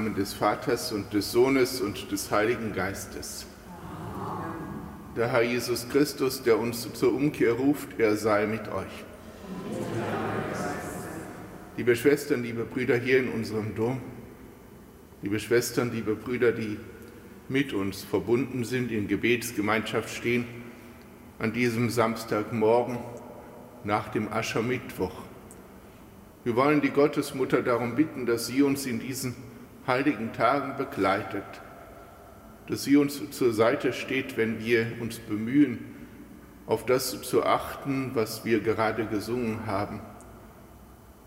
Namen des Vaters und des Sohnes und des Heiligen Geistes. Der Herr Jesus Christus, der uns zur Umkehr ruft, er sei mit euch. Liebe Schwestern, liebe Brüder hier in unserem Dom, liebe Schwestern, liebe Brüder, die mit uns verbunden sind, in Gebetsgemeinschaft stehen, an diesem Samstagmorgen nach dem Aschermittwoch. Wir wollen die Gottesmutter darum bitten, dass sie uns in diesen heiligen Tagen begleitet, dass sie uns zur Seite steht, wenn wir uns bemühen, auf das zu achten, was wir gerade gesungen haben.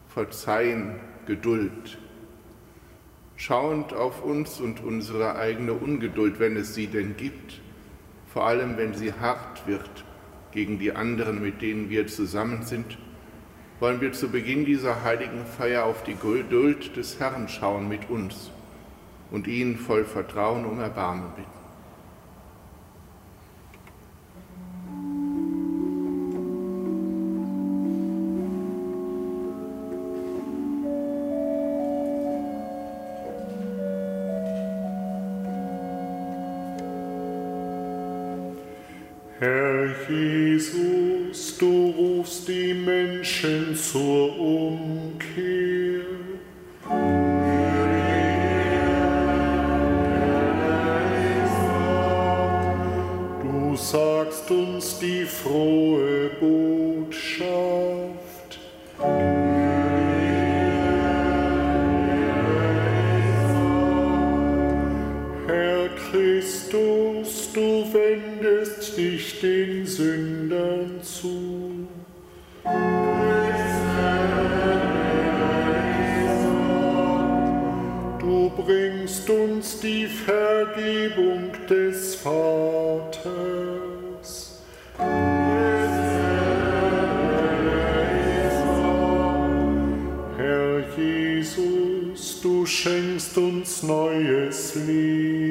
Verzeihen, Geduld. Schauend auf uns und unsere eigene Ungeduld, wenn es sie denn gibt, vor allem wenn sie hart wird gegen die anderen, mit denen wir zusammen sind, wollen wir zu Beginn dieser heiligen Feier auf die Geduld des Herrn schauen mit uns und ihn voll Vertrauen um Erbarmen bitten. Christus, du wendest dich den Sündern zu. Du bringst uns die Vergebung des Vaters. Herr Jesus, du schenkst uns neues Leben.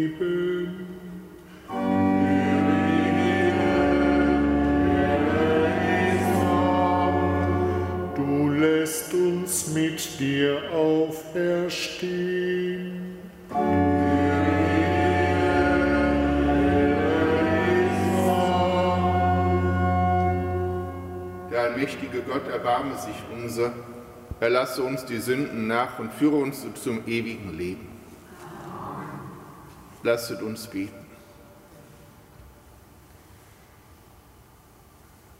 Dir auferstehen. Der allmächtige Gott erbarme sich unser, erlasse uns die Sünden nach und führe uns zum ewigen Leben. Lasset uns beten.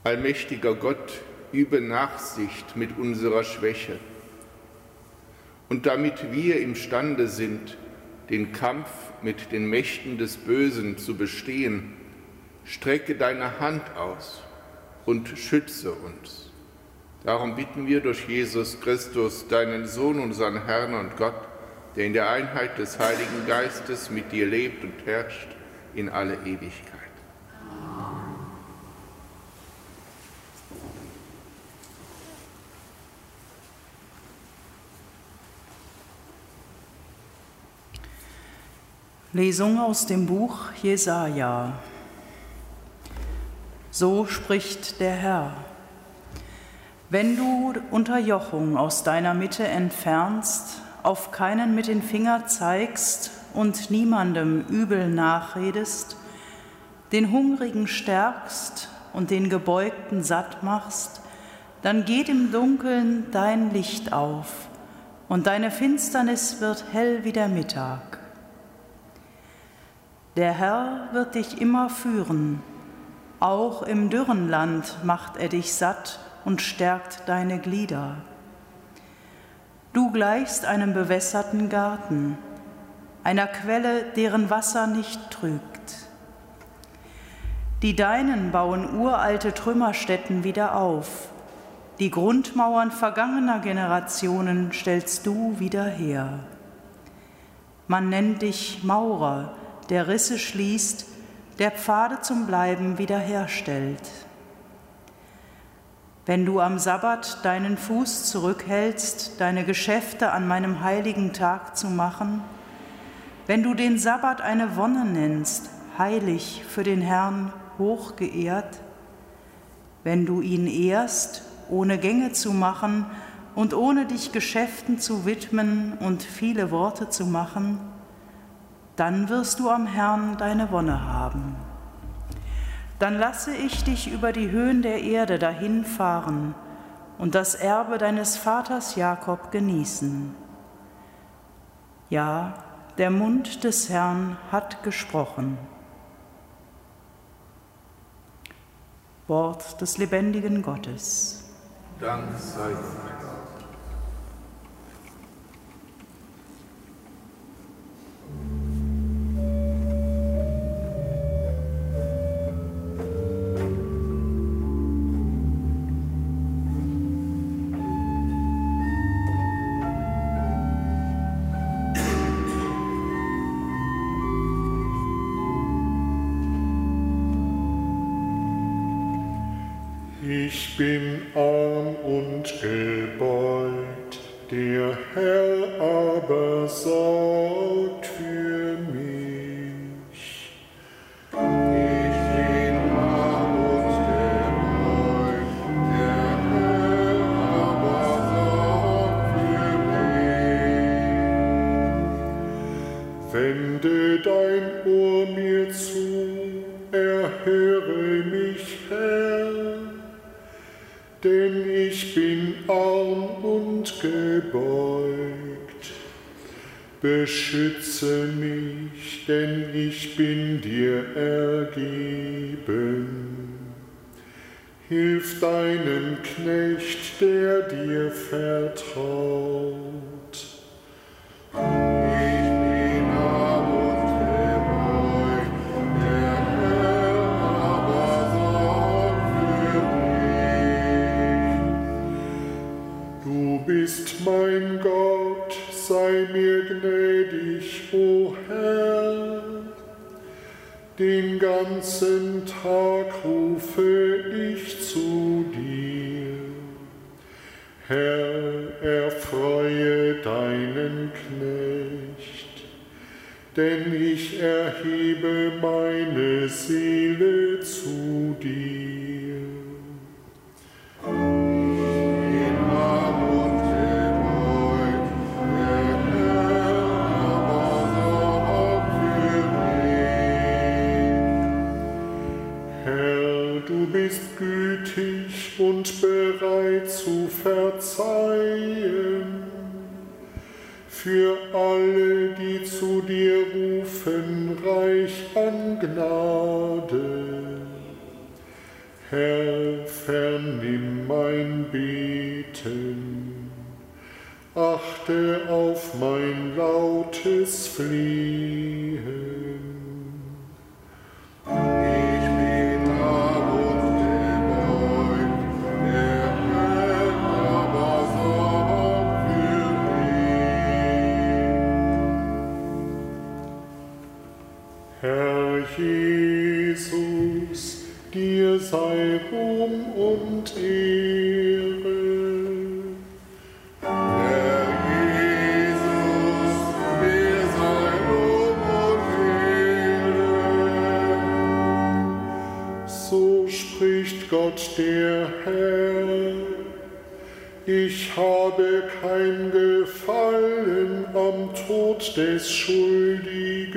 Allmächtiger Gott, übe Nachsicht mit unserer Schwäche. Und damit wir imstande sind, den Kampf mit den Mächten des Bösen zu bestehen, strecke deine Hand aus und schütze uns. Darum bitten wir durch Jesus Christus, deinen Sohn, unseren Herrn und Gott, der in der Einheit des Heiligen Geistes mit dir lebt und herrscht in alle Ewigkeit. Lesung aus dem Buch Jesaja. So spricht der Herr. Wenn du Unterjochung aus deiner Mitte entfernst, auf keinen mit den Finger zeigst und niemandem übel nachredest, den Hungrigen stärkst und den Gebeugten satt machst, dann geht im Dunkeln dein Licht auf und deine Finsternis wird hell wie der Mittag. Der Herr wird dich immer führen, auch im dürren Land macht er dich satt und stärkt deine Glieder. Du gleichst einem bewässerten Garten, einer Quelle, deren Wasser nicht trügt. Die Deinen bauen uralte Trümmerstätten wieder auf, die Grundmauern vergangener Generationen stellst du wieder her. Man nennt dich Maurer, der Risse schließt, der Pfade zum Bleiben wiederherstellt. Wenn du am Sabbat deinen Fuß zurückhältst, deine Geschäfte an meinem heiligen Tag zu machen, wenn du den Sabbat eine Wonne nennst, heilig für den Herrn hochgeehrt, wenn du ihn ehrst, ohne Gänge zu machen und ohne dich Geschäften zu widmen und viele Worte zu machen, dann wirst du am Herrn deine Wonne haben. Dann lasse ich dich über die Höhen der Erde dahinfahren und das Erbe deines Vaters Jakob genießen. Ja, der Mund des Herrn hat gesprochen. Wort des lebendigen Gottes. Dank sei Gott. Ich bin arm und gebeugt, der Herr aber sorgt für arm und gebeugt. Beschütze mich, denn ich bin dir ergeben. Hilf deinem Knecht, der dir vertraut. Den ganzen Tag rufe ich zu dir. Herr, erfreue deinen Knecht, denn ich erhebe meine Seele zu dir. Verzeihen. Für alle, die zu dir rufen, reich an Gnade. Herr, vernimm mein Beten. Achte auf mein lautes Flehen. Spricht Gott der Herr. Ich habe kein Gefallen am Tod des Schuldigen,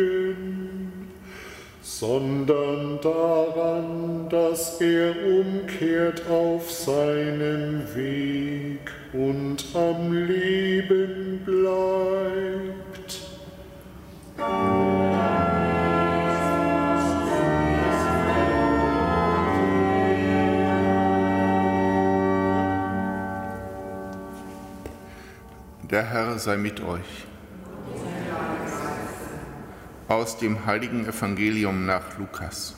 sondern daran, dass er umkehrt auf seinem Weg und am Leben bleibt. Der Herr sei mit euch. Aus dem heiligen Evangelium nach Lukas.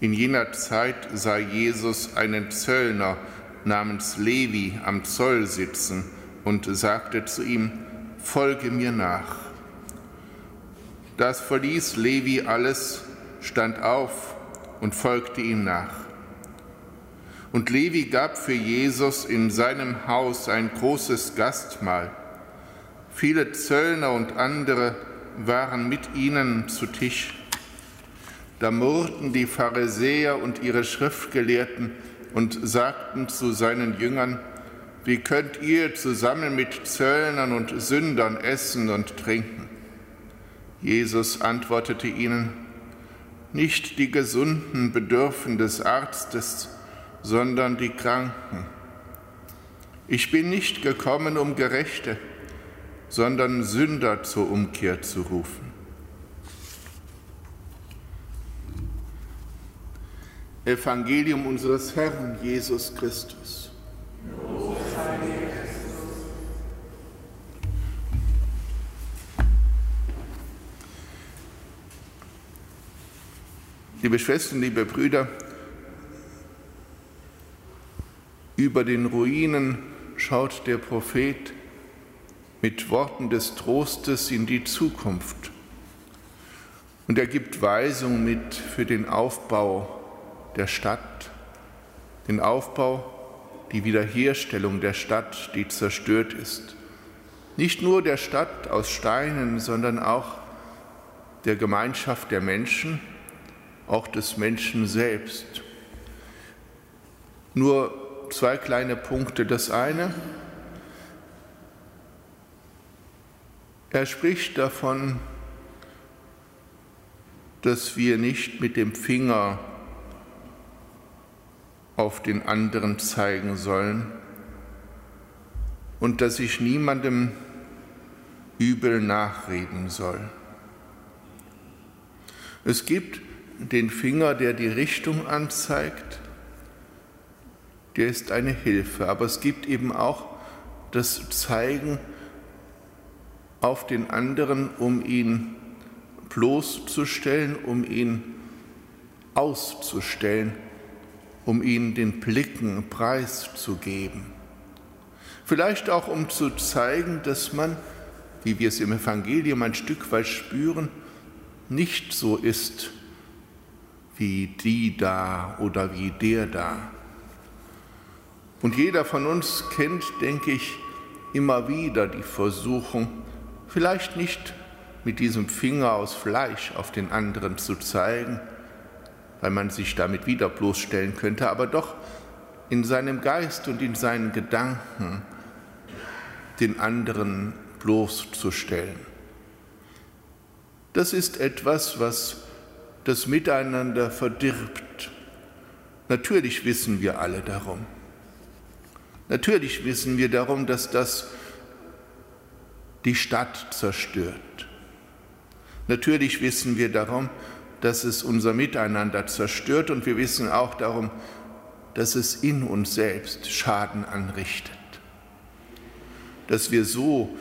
In jener Zeit sah Jesus einen Zöllner namens Levi am Zoll sitzen und sagte zu ihm, Folge mir nach. Das verließ Levi alles, stand auf und folgte ihm nach. Und Levi gab für Jesus in seinem Haus ein großes Gastmahl. Viele Zöllner und andere waren mit ihnen zu Tisch. Da murrten die Pharisäer und ihre Schriftgelehrten und sagten zu seinen Jüngern, wie könnt ihr zusammen mit Zöllnern und Sündern essen und trinken? Jesus antwortete ihnen, nicht die Gesunden bedürfen des Arztes, sondern die Kranken. Ich bin nicht gekommen, um Gerechte, sondern Sünder zur Umkehr zu rufen. Evangelium unseres Herrn Jesus Christus. Liebe Schwestern, liebe Brüder, über den Ruinen schaut der Prophet mit Worten des Trostes in die Zukunft. Und er gibt Weisung mit für den Aufbau der Stadt, den Aufbau, die Wiederherstellung der Stadt, die zerstört ist. Nicht nur der Stadt aus Steinen, sondern auch der Gemeinschaft der Menschen, auch des Menschen selbst. Nur zwei kleine Punkte. Das eine, er spricht davon, dass wir nicht mit dem Finger auf den anderen zeigen sollen und dass ich niemandem übel nachreden soll. Es gibt den Finger, der die Richtung anzeigt, der ist eine Hilfe, aber es gibt eben auch das Zeigen auf den anderen, um ihn bloßzustellen, um ihn auszustellen um ihn den Blicken preiszugeben. Vielleicht auch, um zu zeigen, dass man, wie wir es im Evangelium ein Stück weit spüren, nicht so ist wie die da oder wie der da. Und jeder von uns kennt, denke ich, immer wieder die Versuchung, vielleicht nicht mit diesem Finger aus Fleisch auf den anderen zu zeigen, weil man sich damit wieder bloßstellen könnte, aber doch in seinem Geist und in seinen Gedanken den anderen bloßzustellen. Das ist etwas, was das Miteinander verdirbt. Natürlich wissen wir alle darum. Natürlich wissen wir darum, dass das die Stadt zerstört. Natürlich wissen wir darum, dass es unser Miteinander zerstört und wir wissen auch darum, dass es in uns selbst Schaden anrichtet. Dass wir so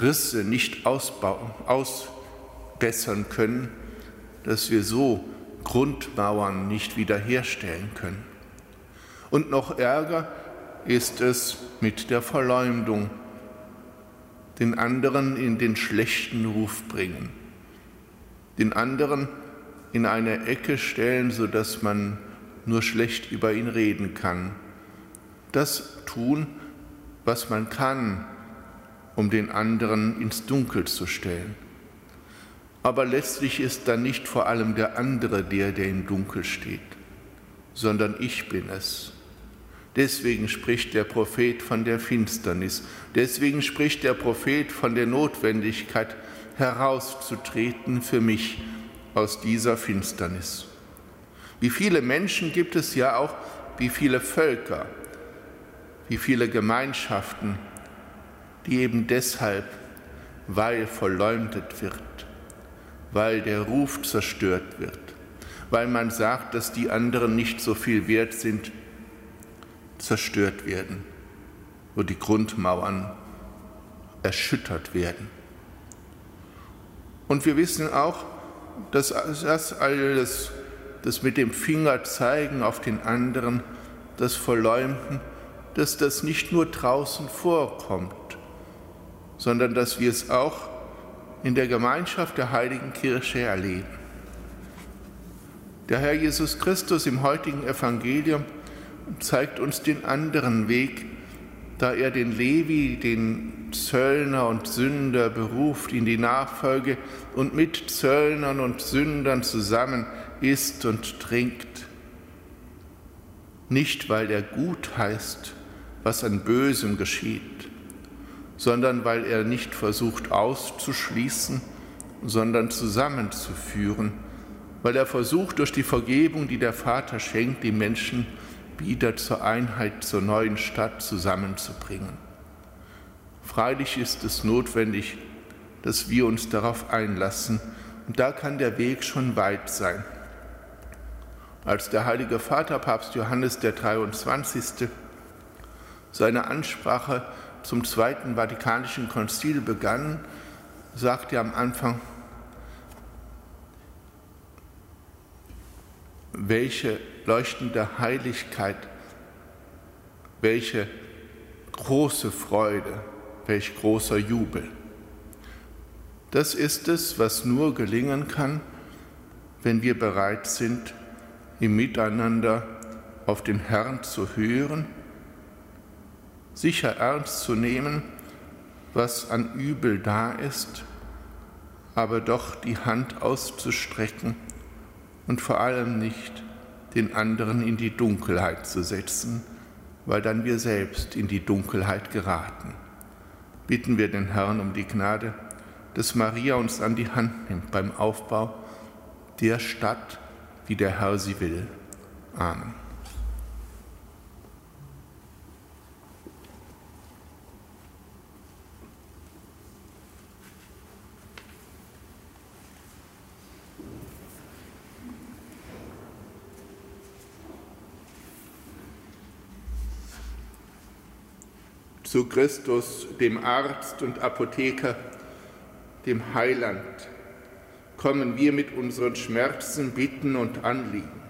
Risse nicht ausbauen, ausbessern können, dass wir so Grundmauern nicht wiederherstellen können. Und noch ärger ist es mit der Verleumdung, den anderen in den schlechten Ruf bringen, den anderen in eine Ecke stellen, sodass man nur schlecht über ihn reden kann. Das tun, was man kann, um den anderen ins Dunkel zu stellen. Aber letztlich ist dann nicht vor allem der andere der, der im Dunkel steht, sondern ich bin es. Deswegen spricht der Prophet von der Finsternis. Deswegen spricht der Prophet von der Notwendigkeit, herauszutreten für mich aus dieser Finsternis. Wie viele Menschen gibt es ja auch, wie viele Völker, wie viele Gemeinschaften, die eben deshalb, weil verleumdet wird, weil der Ruf zerstört wird, weil man sagt, dass die anderen nicht so viel wert sind, zerstört werden, wo die Grundmauern erschüttert werden. Und wir wissen auch, dass das alles, das mit dem Finger zeigen auf den anderen, das Verleumden, dass das nicht nur draußen vorkommt, sondern dass wir es auch in der Gemeinschaft der heiligen Kirche erleben. Der Herr Jesus Christus im heutigen Evangelium zeigt uns den anderen Weg, da er den Levi, den Zöllner und Sünder beruft in die Nachfolge und mit Zöllnern und Sündern zusammen isst und trinkt. nicht weil er gut heißt, was an Bösem geschieht, sondern weil er nicht versucht auszuschließen, sondern zusammenzuführen, weil er versucht, durch die Vergebung, die der Vater schenkt, die Menschen wieder zur Einheit, zur neuen Stadt zusammenzubringen. Freilich ist es notwendig, dass wir uns darauf einlassen, und da kann der Weg schon weit sein. Als der heilige Vater, Papst Johannes der 23., seine Ansprache zum Zweiten Vatikanischen Konzil begann, sagte er am Anfang, welche leuchtende Heiligkeit, welche große Freude, welch großer Jubel. Das ist es, was nur gelingen kann, wenn wir bereit sind, im Miteinander auf den Herrn zu hören, sicher ernst zu nehmen, was an Übel da ist, aber doch die Hand auszustrecken und vor allem nicht den anderen in die Dunkelheit zu setzen, weil dann wir selbst in die Dunkelheit geraten. Bitten wir den Herrn um die Gnade, dass Maria uns an die Hand nimmt beim Aufbau der Stadt, wie der Herr sie will. Amen. Zu Christus, dem Arzt und Apotheker, dem Heiland, kommen wir mit unseren Schmerzen, Bitten und Anliegen.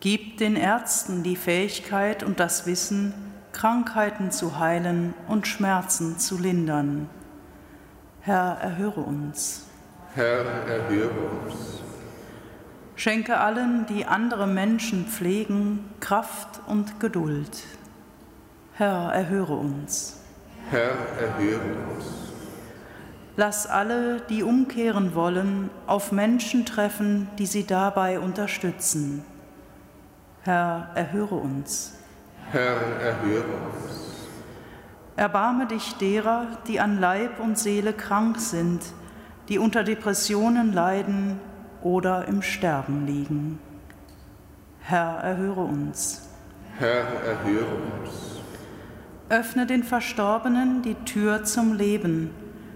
Gib den Ärzten die Fähigkeit und das Wissen, Krankheiten zu heilen und Schmerzen zu lindern. Herr, erhöre uns. Herr, erhöre uns. Schenke allen, die andere Menschen pflegen, Kraft und Geduld. Herr, erhöre uns. Herr, erhöre uns. Lass alle, die umkehren wollen, auf Menschen treffen, die sie dabei unterstützen. Herr, erhöre uns. Herr, erhöre uns. Erbarme dich derer, die an Leib und Seele krank sind, die unter Depressionen leiden oder im Sterben liegen. Herr, erhöre uns. Herr, erhöre uns. Öffne den Verstorbenen die Tür zum Leben,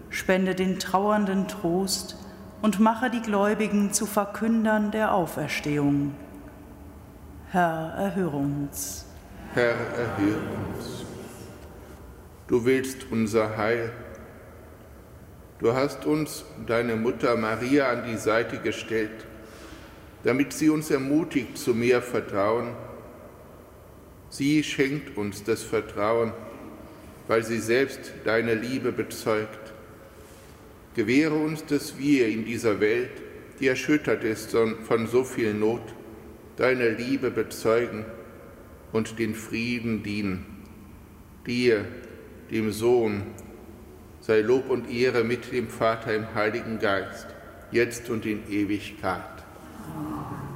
spende den Trauernden Trost und mache die Gläubigen zu Verkündern der Auferstehung. Herr, erhöre uns. Herr, erhöre uns. Du willst unser Heil. Du hast uns, deine Mutter Maria, an die Seite gestellt, damit sie uns ermutigt zu mehr Vertrauen Sie schenkt uns das Vertrauen, weil sie selbst deine Liebe bezeugt. Gewähre uns, dass wir in dieser Welt, die erschüttert ist von so viel Not, deine Liebe bezeugen und den Frieden dienen. Dir, dem Sohn, sei Lob und Ehre mit dem Vater im Heiligen Geist, jetzt und in Ewigkeit. Amen.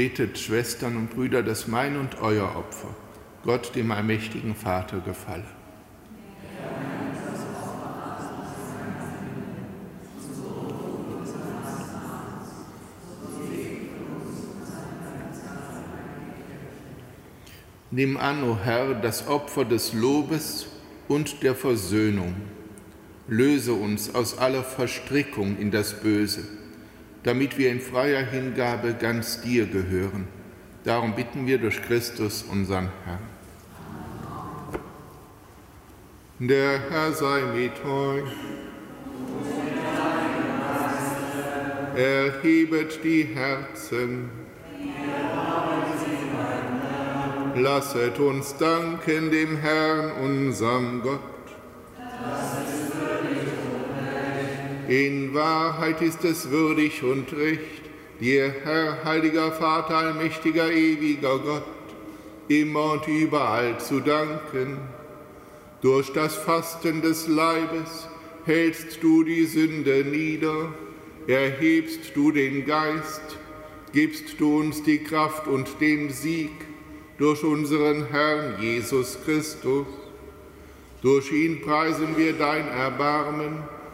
Betet, Schwestern und Brüder, dass mein und euer Opfer Gott, dem allmächtigen Vater, gefalle. Nimm an, o oh Herr, das Opfer des Lobes und der Versöhnung. Löse uns aus aller Verstrickung in das Böse, damit wir in freier Hingabe ganz dir gehören. Darum bitten wir durch Christus, unseren Herrn. Der Herr sei mit euch. Erhebet die Herzen. Lasset uns danken dem Herrn, unserem Gott. In Wahrheit ist es würdig und recht, dir, Herr, heiliger Vater, allmächtiger, ewiger Gott, immer und überall zu danken. Durch das Fasten des Leibes hältst du die Sünde nieder, erhebst du den Geist, gibst du uns die Kraft und den Sieg durch unseren Herrn Jesus Christus. Durch ihn preisen wir dein Erbarmen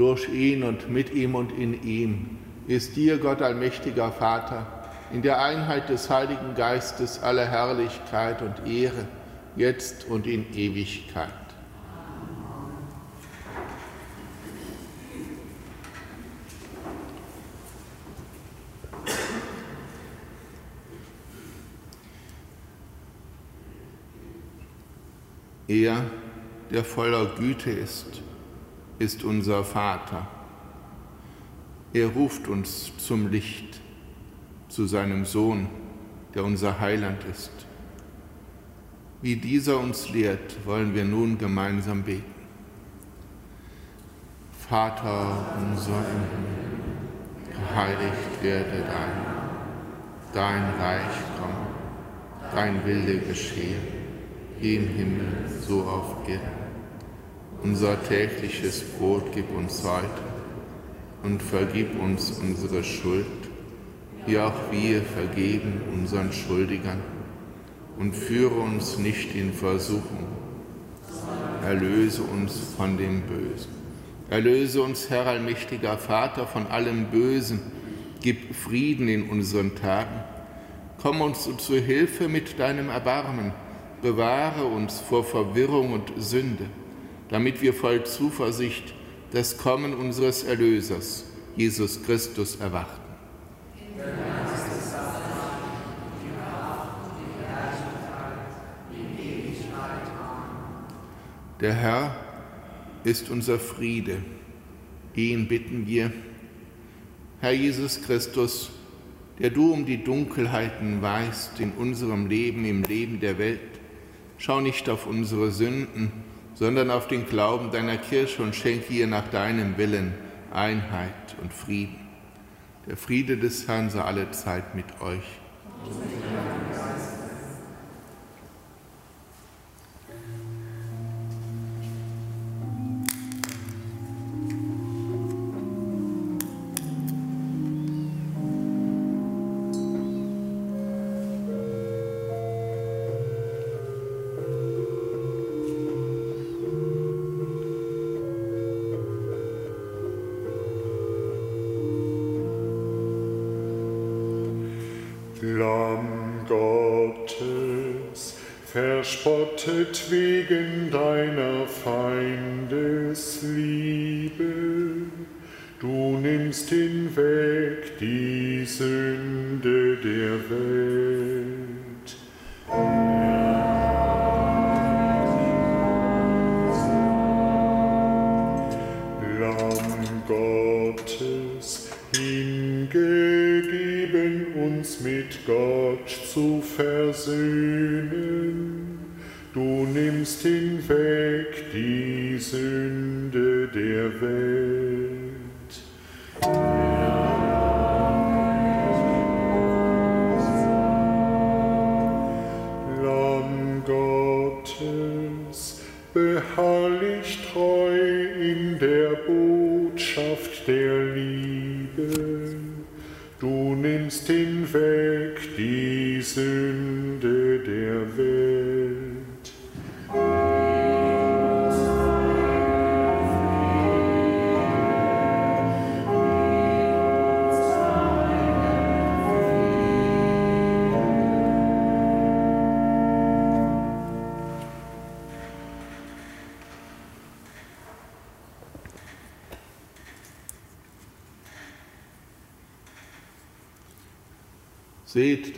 Durch ihn und mit ihm und in ihm ist dir, Gott allmächtiger Vater, in der Einheit des Heiligen Geistes alle Herrlichkeit und Ehre, jetzt und in Ewigkeit. Er, der voller Güte ist, ist unser Vater. Er ruft uns zum Licht, zu seinem Sohn, der unser Heiland ist. Wie dieser uns lehrt, wollen wir nun gemeinsam beten. Vater unser im Himmel, geheiligt werde dein, dein Reich komme, dein Wille geschehe, wie im Himmel so auf Erden. Unser tägliches Brot gib uns heute und vergib uns unsere Schuld, wie auch wir vergeben unseren Schuldigern und führe uns nicht in Versuchung. Erlöse uns von dem Bösen. Erlöse uns, Herr allmächtiger Vater, von allem Bösen. Gib Frieden in unseren Tagen. Komm uns zu Hilfe mit deinem Erbarmen. Bewahre uns vor Verwirrung und Sünde, damit wir voll Zuversicht das Kommen unseres Erlösers, Jesus Christus, erwarten. Der Herr ist unser Friede. Ihn bitten wir, Herr Jesus Christus, der du um die Dunkelheiten weißt in unserem Leben, im Leben der Welt, schau nicht auf unsere Sünden, sondern auf den Glauben deiner Kirche und schenke ihr nach deinem Willen Einheit und Frieden. Der Friede des Herrn sei alle Zeit mit euch. Amen. Gott zu versöhnen. Du nimmst hinweg die Sünde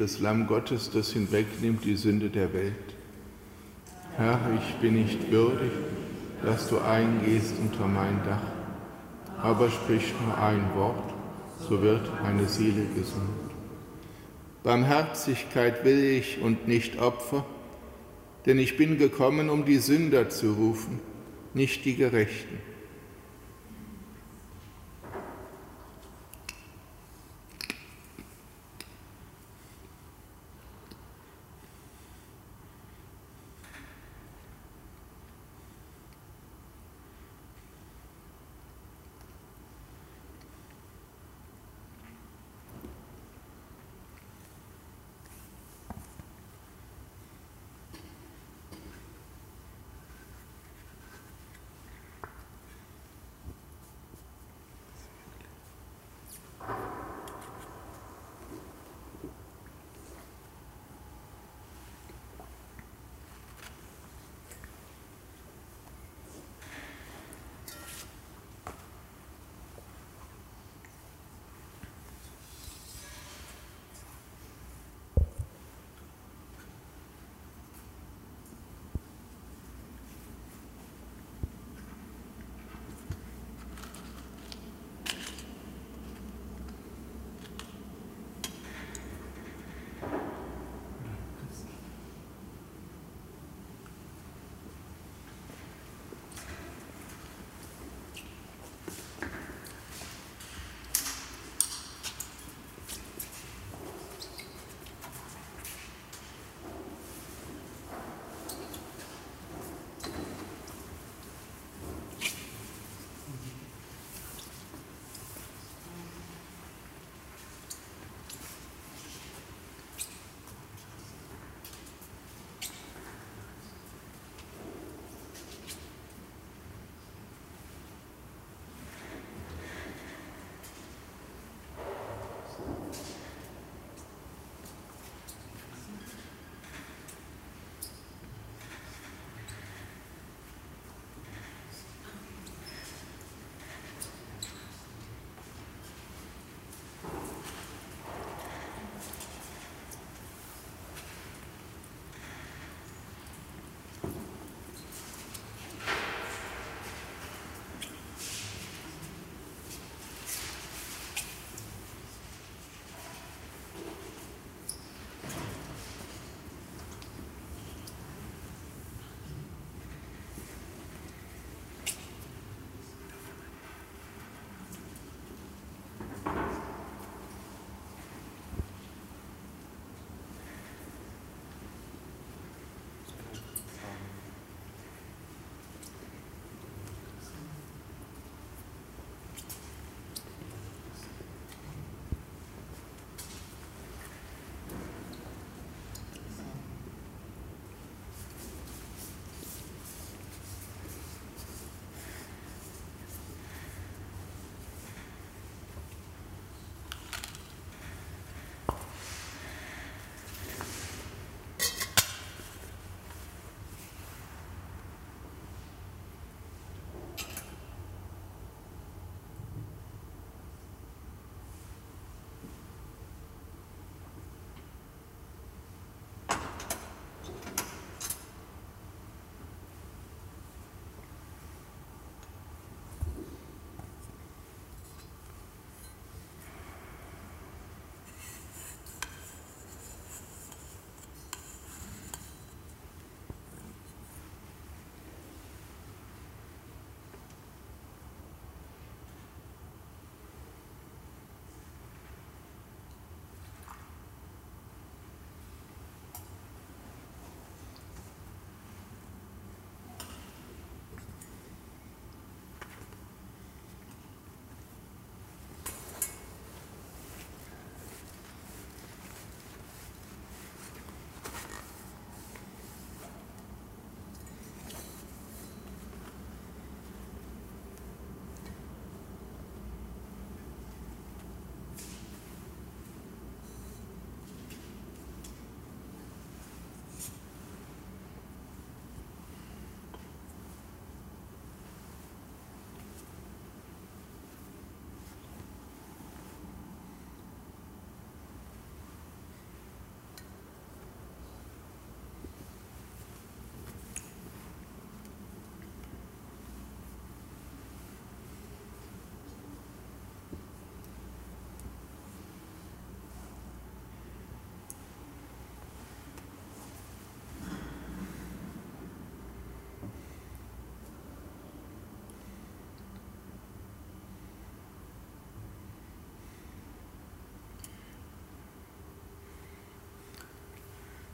das Lamm Gottes, das hinwegnimmt die Sünde der Welt. Herr, ich bin nicht würdig, dass du eingehst unter mein Dach, aber sprich nur ein Wort, so wird meine Seele gesund. Barmherzigkeit will ich und nicht Opfer, denn ich bin gekommen, um die Sünder zu rufen, nicht die Gerechten.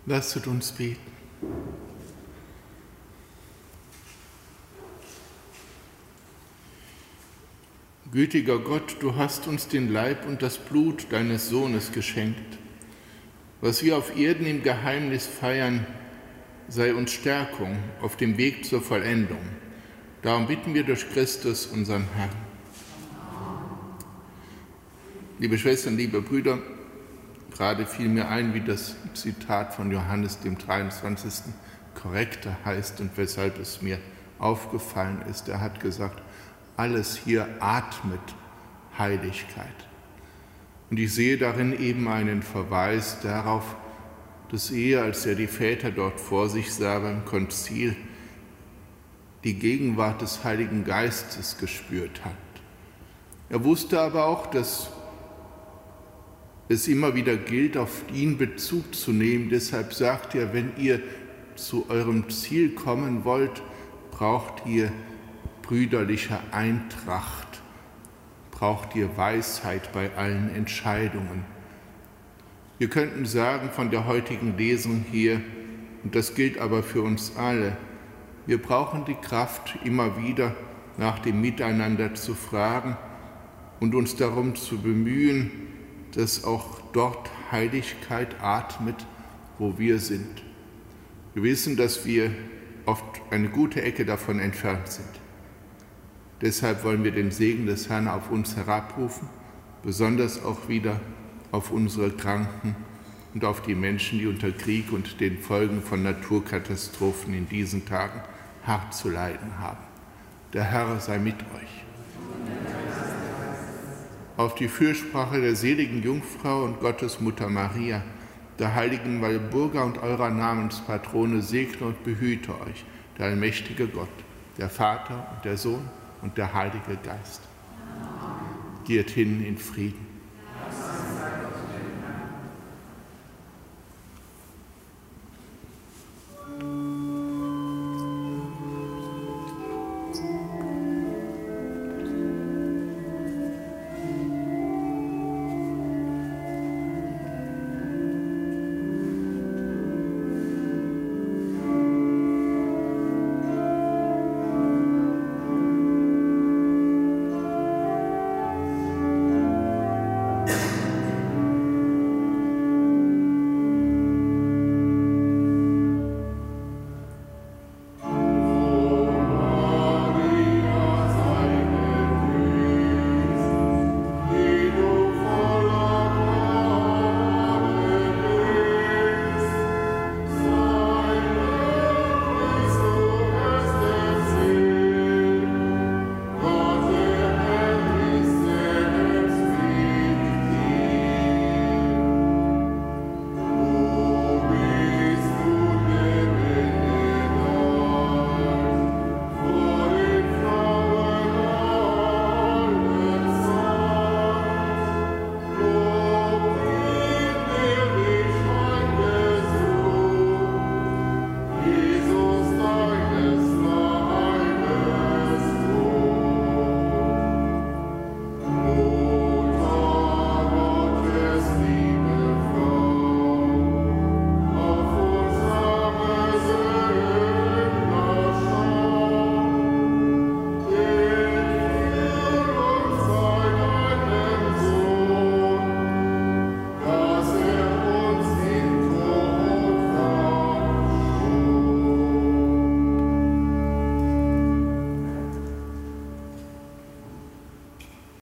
Lasset uns beten. Gütiger Gott, du hast uns den Leib und das Blut deines Sohnes geschenkt. Was wir auf Erden im Geheimnis feiern, sei uns Stärkung auf dem Weg zur Vollendung. Darum bitten wir durch Christus, unseren Herrn. Liebe Schwestern, liebe Brüder, gerade fiel mir ein, wie das Zitat von Johannes dem 23. korrekter heißt und weshalb es mir aufgefallen ist. Er hat gesagt, alles hier atmet Heiligkeit. Und ich sehe darin eben einen Verweis darauf, dass er, als er die Väter dort vor sich sah beim Konzil, die Gegenwart des Heiligen Geistes gespürt hat. Er wusste aber auch, dass es immer wieder gilt, auf ihn Bezug zu nehmen. Deshalb sagt er, wenn ihr zu eurem Ziel kommen wollt, braucht ihr brüderlicher Eintracht braucht ihr Weisheit bei allen Entscheidungen. Wir könnten sagen von der heutigen Lesung hier, und das gilt aber für uns alle, wir brauchen die Kraft, immer wieder nach dem Miteinander zu fragen und uns darum zu bemühen, dass auch dort Heiligkeit atmet, wo wir sind. Wir wissen, dass wir oft eine gute Ecke davon entfernt sind. Deshalb wollen wir den Segen des Herrn auf uns herabrufen, besonders auch wieder auf unsere Kranken und auf die Menschen, die unter Krieg und den Folgen von Naturkatastrophen in diesen Tagen hart zu leiden haben. Der Herr sei mit euch. Auf die Fürsprache der seligen Jungfrau und Gottesmutter Maria, der heiligen Walburga und eurer Namenspatrone segne und behüte euch, der allmächtige Gott, der Vater und der Sohn und der Heilige Geist. Geht hin in Frieden.